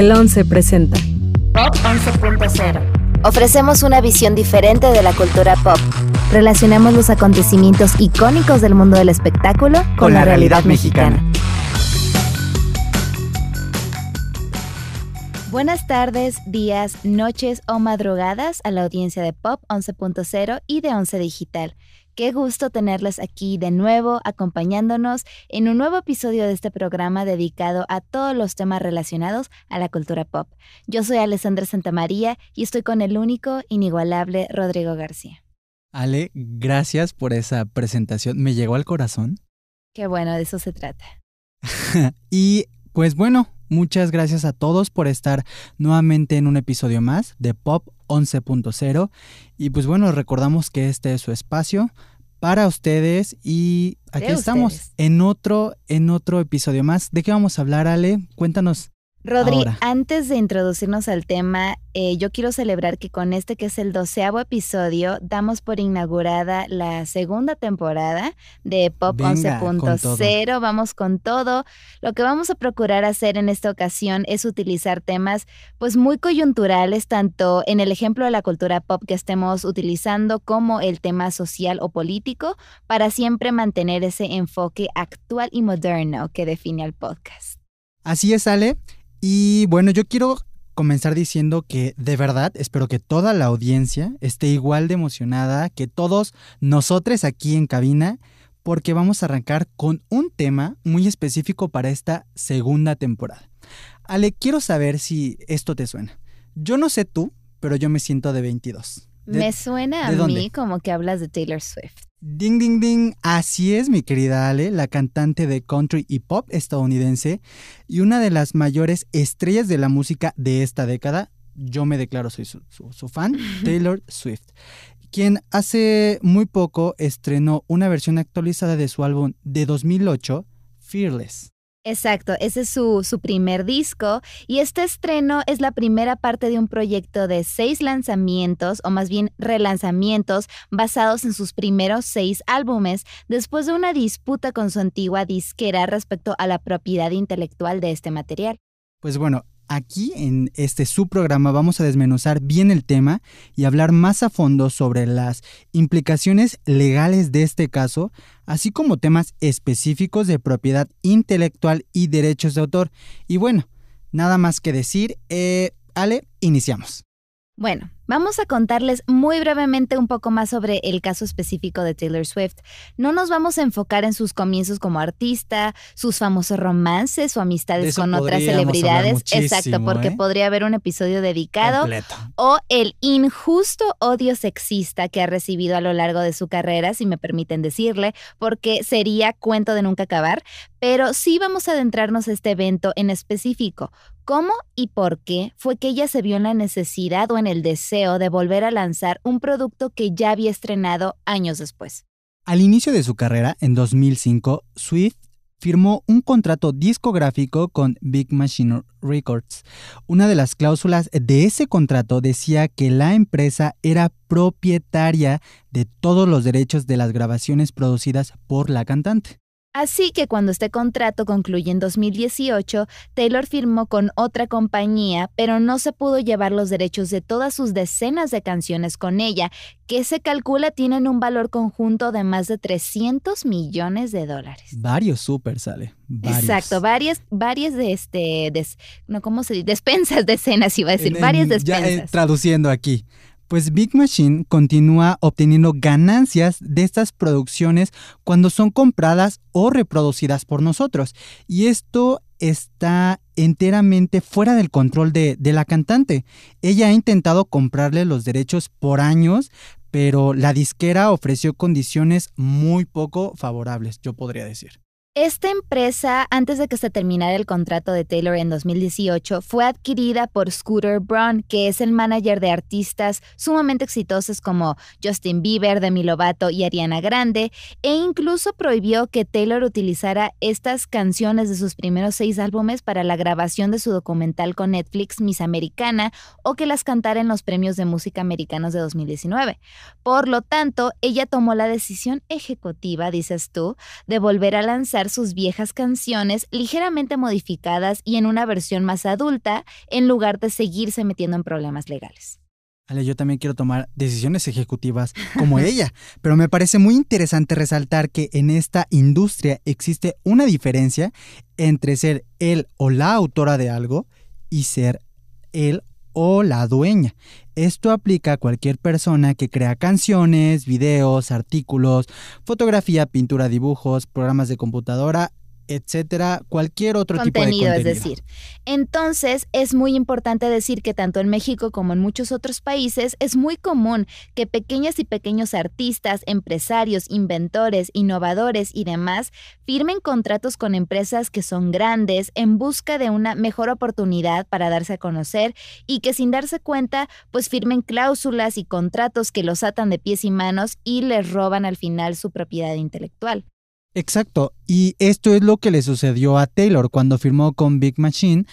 El 11 presenta Pop 11.0. Ofrecemos una visión diferente de la cultura pop. Relacionamos los acontecimientos icónicos del mundo del espectáculo con, la, realidad, mexicana. Buenas tardes, días, noches o madrugadas a la audiencia de Pop 11.0 y de 11 Digital. Qué gusto tenerles aquí de nuevo acompañándonos en un nuevo episodio de este programa dedicado a todos los temas relacionados a la cultura pop. Yo soy Alessandra Santamaría y estoy con el único, inigualable Rodrigo García. Ale, gracias por esa presentación. Me llegó al corazón. Qué bueno, de eso se trata. y pues bueno, muchas gracias a todos por estar nuevamente en un episodio más de Pop 11.0. Y pues bueno, recordamos que este es su espacio para ustedes y aquí estamos en otro en otro episodio más. ¿De qué vamos a hablar, Ale? Cuéntanos. Rodri, antes de introducirnos al tema, eh, yo quiero celebrar que con este que es el doceavo episodio, damos por inaugurada la segunda temporada de Pop 11.0. Vamos con todo. Lo que vamos a procurar hacer en esta ocasión es utilizar temas pues muy coyunturales, tanto en el ejemplo de la cultura pop que estemos utilizando como el tema social o político, para siempre mantener ese enfoque actual y moderno que define al podcast. Así es, Ale. Y bueno, yo quiero comenzar diciendo que de verdad espero que toda la audiencia esté igual de emocionada que todos nosotros aquí en cabina, porque vamos a arrancar con un tema muy específico para esta segunda temporada. Ale, quiero saber si esto te suena. Yo no sé tú, pero yo me siento de 22. me suena a mí como que hablas de Taylor Swift. Ding, ding, ding. Así es, mi querida Ale, la cantante de country y pop estadounidense y una de las mayores estrellas de la música de esta década. Yo me declaro, soy su, su fan, Taylor Swift, quien hace muy poco estrenó una versión actualizada de su álbum de 2008, Fearless. Exacto, ese es su, su, primer disco y este estreno es la primera parte de un proyecto de seis lanzamientos o más bien relanzamientos basados en sus primeros seis álbumes después de una disputa con su antigua disquera respecto a la propiedad intelectual de este material. Pues bueno, Aquí en este subprograma vamos a desmenuzar bien el tema y hablar más a fondo sobre las implicaciones legales de este caso, así como temas específicos de propiedad intelectual y derechos de autor. Y bueno, nada más que decir, eh, Ale, iniciamos. Bueno, Vamos a contarles muy brevemente un poco más sobre el caso específico de Taylor Swift. No nos vamos a enfocar en sus comienzos como artista, sus famosos romances o amistades con otras celebridades. Exacto, porque ¿eh? podría haber un episodio dedicado. O el injusto odio sexista que ha recibido a lo largo de su carrera, si me permiten decirle, porque sería cuento de nunca acabar. Pero sí vamos a adentrarnos a este evento en específico. ¿Cómo y por qué fue que ella se vio en la necesidad o en el deseo de volver a lanzar un producto que ya había estrenado años después. Al inicio de su carrera, en 2005, Swift firmó un contrato discográfico con Big Machine Records. Una de las cláusulas de ese contrato decía que la empresa era propietaria de todos los derechos de las grabaciones producidas por la cantante. Así que cuando este contrato concluye en 2018, Taylor firmó con otra compañía, pero no se pudo llevar los derechos de todas sus decenas de canciones con ella, que se calcula tienen un valor conjunto de más de 300 millones de dólares. Varios súper sale. Exacto, varias, varias de este, no, ¿cómo se dice? Despensas de escenas, iba a decir, varias eh, despensas. Ya traduciendo aquí pues Big Machine continúa obteniendo ganancias de estas producciones cuando son compradas o reproducidas por nosotros. Y esto está enteramente fuera del control de, la cantante. Ella ha intentado comprarle los derechos por años, pero la disquera ofreció condiciones muy poco favorables, yo podría decir. Esta empresa, antes de que se terminara el contrato de Taylor en 2018, fue adquirida por Scooter Braun, que es el manager de artistas sumamente exitosos como Justin Bieber, Demi Lovato y Ariana Grande, e incluso prohibió que Taylor utilizara estas canciones de sus primeros seis álbumes para la grabación de su documental con Netflix Miss Americana o que las cantara en los premios de música americanos de 2019. Por lo tanto, ella tomó la decisión ejecutiva, dices tú, de volver a lanzar sus viejas canciones ligeramente modificadas y en una versión más adulta, en lugar de seguirse metiendo en problemas legales. Ale, yo también quiero tomar decisiones ejecutivas como ella, pero me parece muy interesante resaltar que en esta industria existe una diferencia entre ser él o la autora de algo y ser él o la dueña. Esto aplica a cualquier persona que crea canciones, videos, artículos, fotografía, pintura, dibujos, programas de computadora, etcétera, cualquier otro tipo de contenido. es decir. Entonces, es muy importante decir que tanto en México como en muchos otros países es muy común que pequeñas y pequeños artistas, empresarios, inventores, innovadores y demás firmen contratos con empresas que son grandes en busca de una mejor oportunidad para darse a conocer y que sin darse cuenta, pues firmen cláusulas y contratos que los atan de pies y manos y les roban al final su propiedad intelectual. Exacto, y esto es lo que le sucedió a Taylor cuando firmó con Big Machine.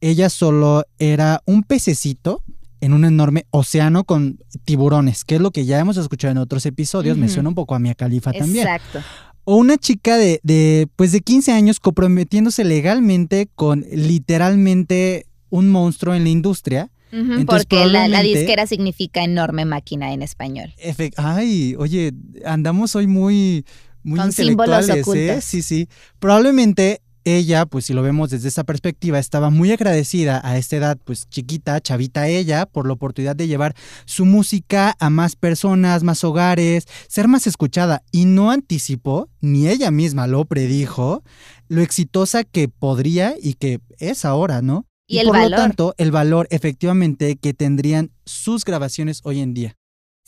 Ella solo era un pececito en un enorme océano con tiburones, que es lo que ya hemos escuchado en otros episodios, me suena un poco a Mia Khalifa también. Exacto. O una chica de, de, pues de 15 años comprometiéndose legalmente con literalmente un monstruo en la industria. porque la, disquera significa enorme máquina en español. Ay, oye, andamos hoy muy muy Con símbolos ¿eh? Sí, sí. Probablemente ella, pues si lo vemos desde esa perspectiva, estaba muy agradecida a esta edad, pues chiquita, chavita ella, por la oportunidad de llevar su música a más personas, más hogares, ser más escuchada y no anticipó, ni ella misma lo predijo, lo exitosa que podría y que es ahora, ¿no? Y, el por valor. lo tanto, el valor efectivamente que tendrían sus grabaciones hoy en día.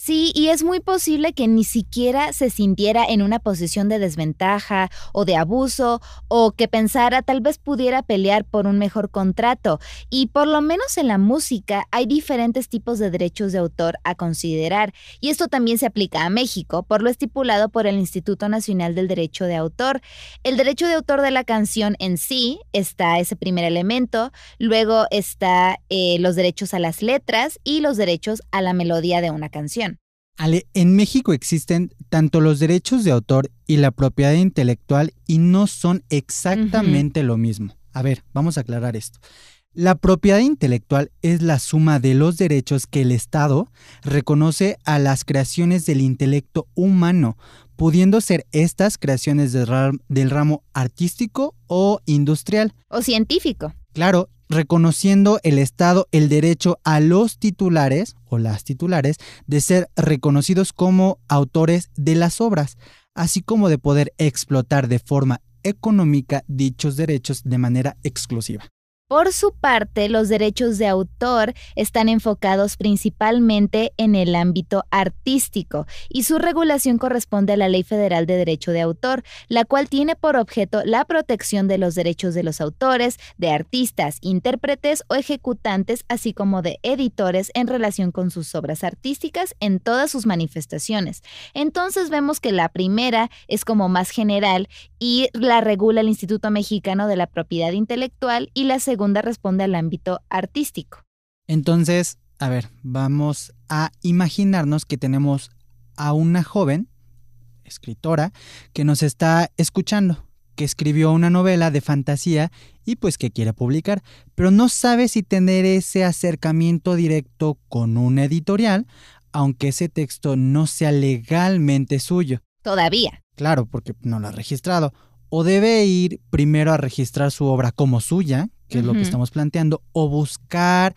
Sí, y es muy posible que ni siquiera se sintiera en una posición de desventaja o de abuso o que pensara tal vez pudiera pelear por un mejor contrato. Y por lo menos en la música hay diferentes tipos de derechos de autor a considerar. Y esto también se aplica a México, por lo estipulado por el Instituto Nacional del Derecho de Autor. El derecho de autor de la canción en sí está ese primer elemento, luego está eh, los derechos a las letras y los derechos a la melodía de una canción. Ale, en México existen tanto los derechos de autor y la propiedad intelectual y no son exactamente lo mismo. A ver, vamos a aclarar esto. La propiedad intelectual es la suma de los derechos que el Estado reconoce a las creaciones del intelecto humano, pudiendo ser estas creaciones del ramo artístico o industrial. O científico. Claro, reconociendo el Estado el derecho a los titulares o las titulares de ser reconocidos como autores de las obras, así como de poder explotar de forma económica dichos derechos de manera exclusiva. Por su parte, los derechos de autor están enfocados principalmente en el ámbito artístico y su regulación corresponde a la Ley Federal de Derecho de Autor, la cual tiene por objeto la protección de los derechos de los autores, de artistas, intérpretes o ejecutantes, así como de editores en relación con sus obras artísticas en todas sus manifestaciones. Entonces vemos que la primera es como más general y la regula el Instituto Mexicano de la Propiedad Intelectual y la segunda segunda responde al ámbito artístico. Entonces, a ver, vamos a imaginarnos que tenemos a una joven escritora que nos está escuchando, que escribió una novela de fantasía y pues que quiere publicar, pero no sabe si tener ese acercamiento directo con un editorial, aunque ese texto no sea legalmente suyo. Todavía. Claro, porque no lo ha registrado. O debe ir primero a registrar su obra como suya, que es lo que estamos planteando, o buscar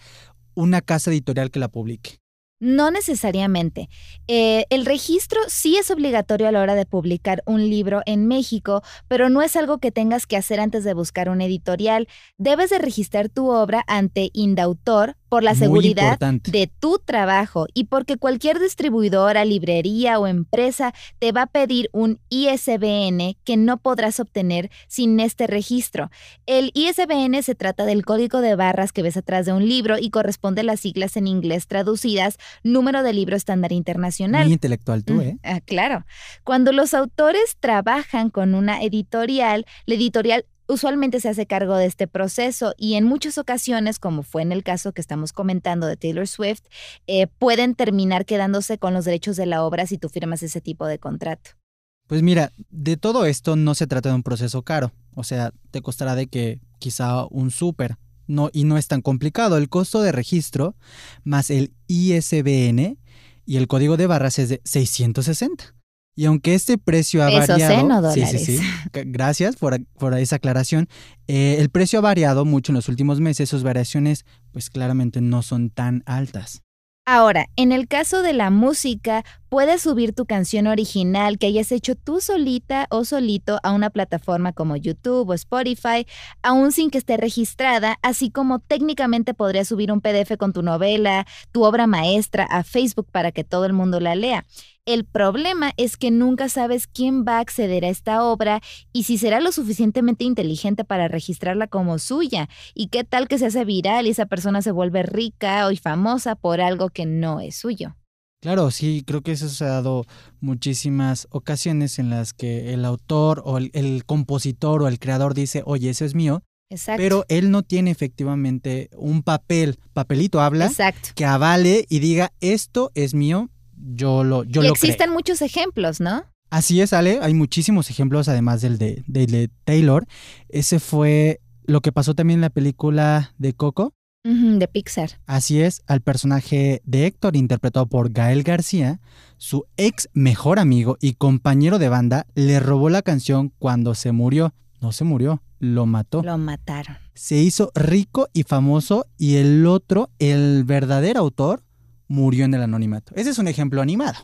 una casa editorial que la publique. No necesariamente. Eh, el registro sí es obligatorio a la hora de publicar un libro en México, pero no es algo que tengas que hacer antes de buscar un editorial. Debes de registrar tu obra ante Indautor por la seguridad de tu trabajo y porque cualquier distribuidora, librería o empresa te va a pedir un ISBN que no podrás obtener sin este registro. El ISBN se trata del código de barras que ves atrás de un libro y corresponde a las siglas en inglés traducidas, número de libro estándar internacional. Muy intelectual tú, ¿eh? Ah, claro. Cuando los autores trabajan con una editorial, la editorial usualmente se hace cargo de este proceso y en muchas ocasiones, como fue en el caso que estamos comentando de Taylor Swift, eh, pueden terminar quedándose con los derechos de la obra si tú firmas ese tipo de contrato. Pues mira, de todo esto no se trata de un proceso caro. O sea, te costará de que quizá un súper. No, y no es tan complicado. El costo de registro más el ISBN y el código de barras es de 660. Y aunque este precio ha variado. Sí, sí, sí. Gracias por, esa aclaración. Eh, el precio ha variado mucho en los últimos meses. Sus variaciones, pues claramente no son tan altas. Ahora, en el caso de la música, puedes subir tu canción original que hayas hecho tú solita o solito a una plataforma como YouTube o Spotify, aún sin que esté registrada, así como técnicamente podrías subir un PDF con tu novela, tu obra maestra a Facebook para que todo el mundo la lea. El problema es que nunca sabes quién va a acceder a esta obra y si será lo suficientemente inteligente para registrarla como suya. Y qué tal que se hace viral y esa persona se vuelve rica y famosa por algo que no es suyo. Claro, sí, creo que eso se ha dado muchísimas ocasiones en las que el autor o el, compositor o el creador dice, oye, eso es mío, Exacto. Pero él no tiene efectivamente un papel, papelito habla, que avale y diga, esto es mío, yo lo, yo y lo existen muchos ejemplos, ¿no? Así es, Ale. Hay muchísimos ejemplos, además del de, de, Taylor. Ese fue lo que pasó también en la película de Coco. de Pixar. Así es, al personaje de Héctor, interpretado por Gael García, su ex mejor amigo y compañero de banda, le robó la canción cuando se murió. No se murió, lo mató. Lo mataron. Se hizo rico y famoso y el otro, el verdadero autor, murió en el anonimato. Ese es un ejemplo animado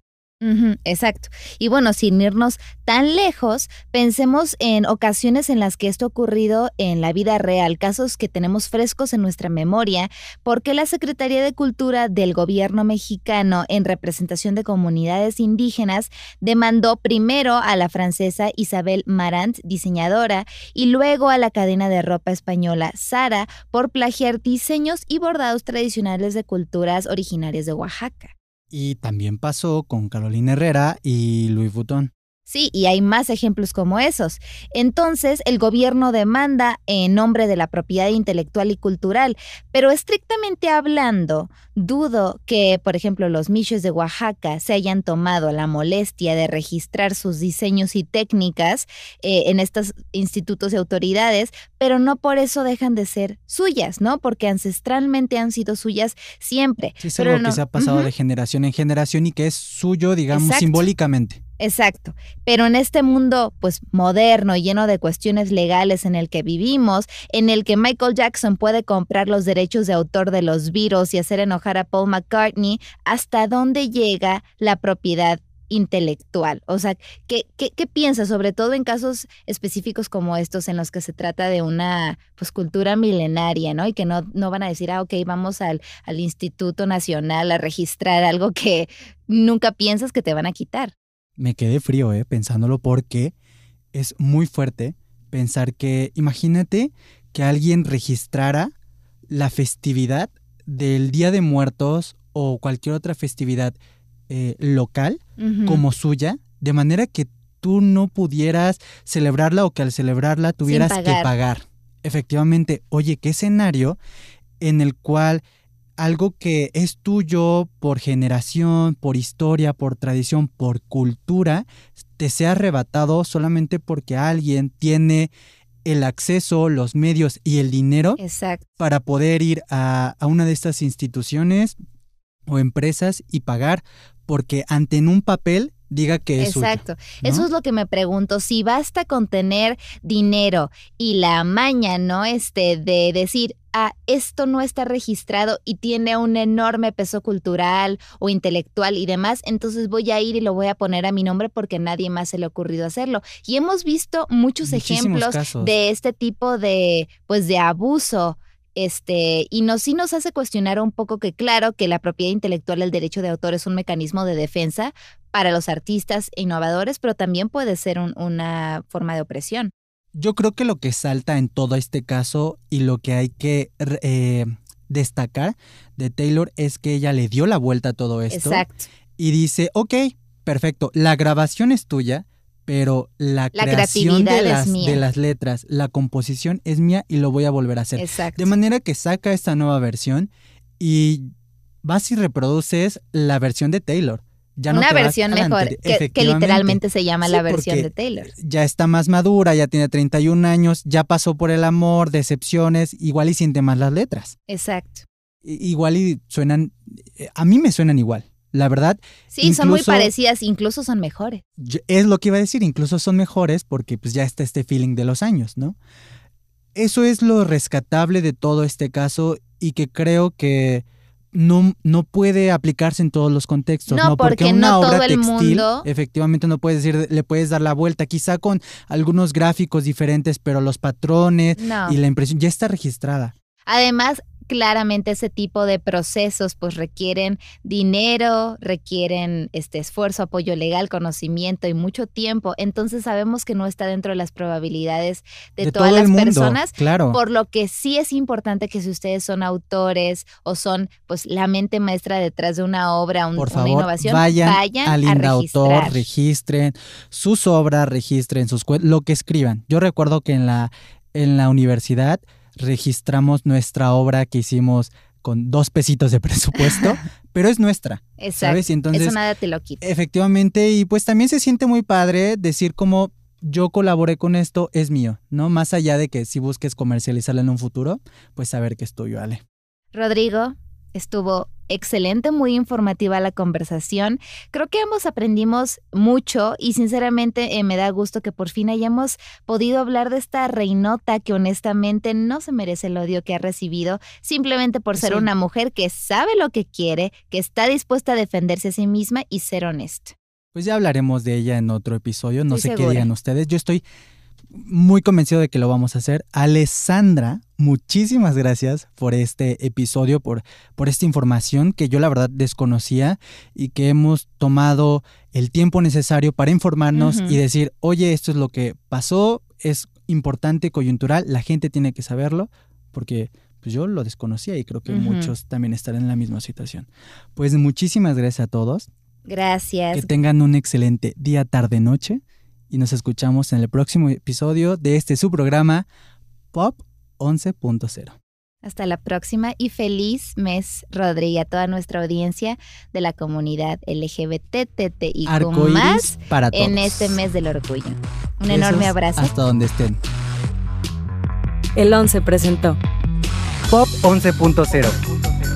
exacto. Y bueno, sin irnos tan lejos, pensemos en ocasiones en las que esto ha ocurrido en la vida real, casos que tenemos frescos en nuestra memoria, porque la Secretaría de Cultura del gobierno mexicano en representación de comunidades indígenas demandó primero a la francesa Isabel Marant, diseñadora, y luego a la cadena de ropa española Sara por plagiar diseños y bordados tradicionales de culturas originarias de Oaxaca. Y también pasó con Carolina Herrera y Louis Vuitton. Sí, y hay más ejemplos como esos. Entonces, el gobierno demanda en nombre de la propiedad intelectual y cultural, pero estrictamente hablando, dudo que, por ejemplo, los miches de Oaxaca se hayan tomado la molestia de registrar sus diseños y técnicas eh, en estos institutos y autoridades, pero no por eso dejan de ser suyas, ¿no? Porque ancestralmente han sido suyas siempre. Sí, es algo que se ha pasado de generación en generación y que es suyo, digamos, simbólicamente. Exacto. Pero en este mundo, pues, moderno, lleno de cuestiones legales en el que vivimos, en el que Michael Jackson puede comprar los derechos de autor de los virus y hacer enojar a Paul McCartney, ¿hasta dónde llega la propiedad intelectual. O sea, ¿qué, qué, qué piensas, sobre todo en casos específicos como estos, en los que se trata de una pues, cultura milenaria, ¿no? Y que no, no van a decir, ah, ok, vamos al, al Instituto Nacional a registrar algo que nunca piensas que te van a quitar me quedé frío, ¿eh? Pensándolo porque es muy fuerte pensar que, imagínate que alguien registrara la festividad del Día de Muertos o cualquier otra festividad eh, local como suya, de manera que tú no pudieras celebrarla o que al celebrarla tuvieras que pagar. Efectivamente, oye, qué escenario en el cual algo que es tuyo por generación, por historia, por tradición, por cultura, te sea arrebatado solamente porque alguien tiene el acceso, los medios y el dinero para poder ir a, a, una de estas instituciones o empresas y pagar, porque ante en un papel diga que es Exacto. Eso es lo que me pregunto. Si basta con tener dinero y la maña, ¿no? Este, de decir, ah, esto no está registrado y tiene un enorme peso cultural o intelectual y demás, entonces voy a ir y lo voy a poner a mi nombre porque nadie más se le ha ocurrido hacerlo. Y hemos visto muchos ejemplos de este tipo de, pues, de abuso este, y nos, sí nos hace cuestionar un poco que claro que la propiedad intelectual, el derecho de autor es un mecanismo de defensa para los artistas e innovadores, pero también puede ser una forma de opresión. Yo creo que lo que salta en todo este caso y lo que hay que eh, destacar de Taylor es que ella le dio la vuelta a todo esto. Exacto. Y dice, ok, perfecto, la grabación es tuya, pero la, creación de las, de las letras, la composición es mía y lo voy a volver a hacer. Exacto. De manera que saca esta nueva versión y vas y reproduces la versión de Taylor. Ya no Una versión la mejor, que, literalmente se llama Sí, la versión de Taylor. Ya está más madura, ya tiene 31 años, ya pasó por el amor, decepciones, igual y siente más las letras. Exacto. Igual y suenan, eh, a mí me suenan igual. La verdad, Sí, son muy parecidas, incluso son mejores. es lo que iba a decir, incluso son mejores porque pues ya está este feeling de los años, ¿no? Eso es lo rescatable de todo este caso y que creo que no, no puede aplicarse en todos los contextos, No, ¿no? porque una no obra todo el textil, mundo- efectivamente no puedes decir, le puedes dar la vuelta, quizá con algunos gráficos diferentes, pero los patrones No. y la impresión ya está registrada. Además, claramente ese tipo de procesos pues requieren dinero, requieren este esfuerzo, apoyo legal, conocimiento y mucho tiempo. Entonces sabemos que no está dentro de las probabilidades de, todas las mundo, personas. claro. Por lo que sí es importante que si ustedes son autores o son pues la mente maestra detrás de una obra, un- Por una innovación, vayan, vayan al a Indautor, registrar. registren sus obras, registren sus lo que escriban. Yo recuerdo que en la, en la universidad registramos nuestra obra que hicimos con dos pesitos de presupuesto, pero es nuestra, Exacto. ¿sabes? Y entonces, Eso nada te lo quita. efectivamente, y pues también se siente muy padre decir como yo colaboré con esto, es mío, ¿no? Más allá de que si busques comercializarlo en un futuro, pues saber que es tuyo, Ale. Rodrigo, estuvo excelente, muy informativa la conversación. Creo que ambos aprendimos mucho y sinceramente eh, me da gusto que por fin hayamos podido hablar de esta reinota que honestamente no se merece el odio que ha recibido simplemente por ser una mujer que sabe lo que quiere, que está dispuesta a defenderse a sí misma y ser honesta. Pues ya hablaremos de ella en otro episodio, no Estoy sé qué digan ustedes. Yo estoy muy convencido de que lo vamos a hacer. Alessandra, muchísimas gracias por este episodio, por, por esta información que yo la verdad desconocía y que hemos tomado el tiempo necesario para informarnos y decir, oye, esto es lo que pasó, es importante, coyuntural, la gente tiene que saberlo, porque pues yo lo desconocía y creo que muchos también estarán en la misma situación. Pues muchísimas gracias a todos. Gracias. Que tengan un excelente día, tarde, noche. Y nos escuchamos en el próximo episodio de este su programa Pop 11.0. Hasta la próxima y feliz mes, Rodri, y a toda nuestra audiencia de la comunidad LGBTTI más para todos. en este mes del orgullo. Un Besos enorme abrazo. Hasta donde estén. El 11 presentó. Pop 11.0.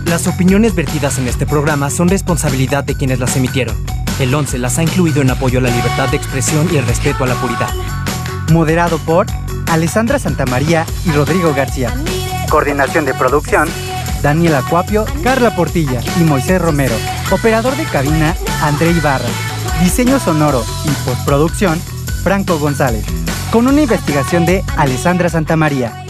Las opiniones vertidas en este programa son responsabilidad de quienes las emitieron. El 11 las ha incluido en apoyo a la libertad de expresión y el respeto a la puridad. Moderado por Alessandra Santamaría y Rodrigo García. Coordinación de producción, Daniela Cuapio, Carla Portilla y Moisés Romero. Operador de cabina, André Ibarra. Diseño sonoro y postproducción, Franco González. Con una investigación de Alessandra Santamaría.